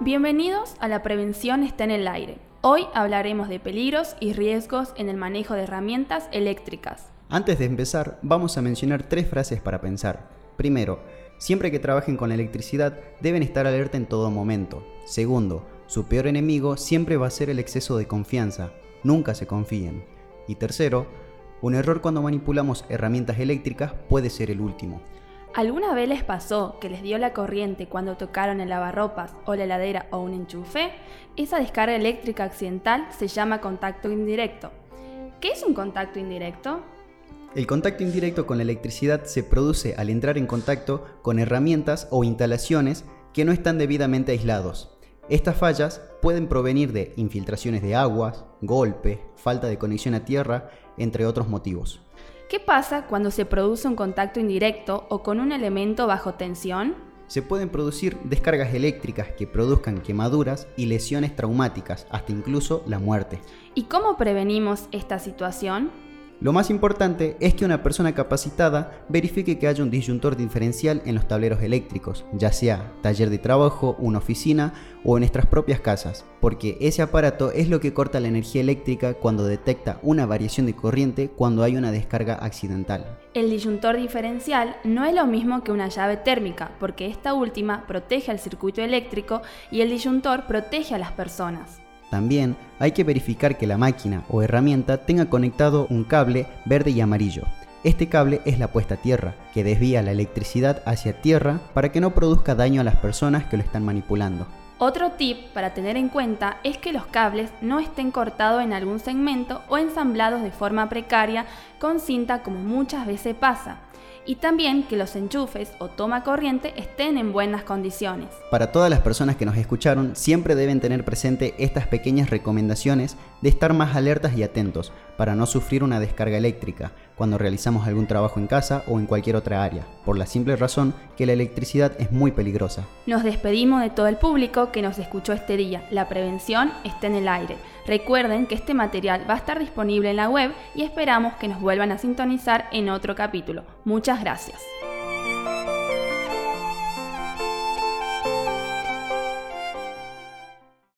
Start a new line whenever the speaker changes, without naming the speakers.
Bienvenidos a La Prevención está en el aire. Hoy hablaremos de peligros y riesgos en el manejo de herramientas eléctricas.
Antes de empezar, vamos a mencionar tres frases para pensar. Primero, siempre que trabajen con la electricidad deben estar alerta en todo momento. Segundo, su peor enemigo siempre va a ser el exceso de confianza. Nunca se confíen. Y tercero, un error cuando manipulamos herramientas eléctricas puede ser el último.
¿Alguna vez les pasó que les dio la corriente cuando tocaron el lavarropas o la heladera o un enchufe? Esa descarga eléctrica accidental se llama contacto indirecto. ¿Qué es un contacto indirecto?
El contacto indirecto con la electricidad se produce al entrar en contacto con herramientas o instalaciones que no están debidamente aislados. Estas fallas pueden provenir de infiltraciones de aguas, golpe, falta de conexión a tierra, entre otros motivos.
¿Qué pasa cuando se produce un contacto indirecto o con un elemento bajo tensión?
Se pueden producir descargas eléctricas que produzcan quemaduras y lesiones traumáticas, hasta incluso la muerte.
¿Y cómo prevenimos esta situación?
Lo más importante es que una persona capacitada verifique que haya un disyuntor diferencial en los tableros eléctricos, ya sea taller de trabajo, una oficina o en nuestras propias casas, porque ese aparato es lo que corta la energía eléctrica cuando detecta una variación de corriente cuando hay una descarga accidental.
El disyuntor diferencial no es lo mismo que una llave térmica, porque esta última protege al circuito eléctrico y el disyuntor protege a las personas.
También hay que verificar que la máquina o herramienta tenga conectado un cable verde y amarillo. Este cable es la puesta a tierra, que desvía la electricidad hacia tierra para que no produzca daño a las personas que lo están manipulando.
Otro tip para tener en cuenta es que los cables no estén cortados en algún segmento o ensamblados de forma precaria con cinta como muchas veces pasa y también que los enchufes o toma corriente estén en buenas condiciones.
Para todas las personas que nos escucharon, siempre deben tener presente estas pequeñas recomendaciones de estar más alertas y atentos para no sufrir una descarga eléctrica cuando realizamos algún trabajo en casa o en cualquier otra área, por la simple razón que la electricidad es muy peligrosa.
Nos despedimos de todo el público que nos escuchó este día. La prevención está en el aire. Recuerden que este material va a estar disponible en la web y esperamos que nos vuelvan a sintonizar en otro capítulo. Gracias.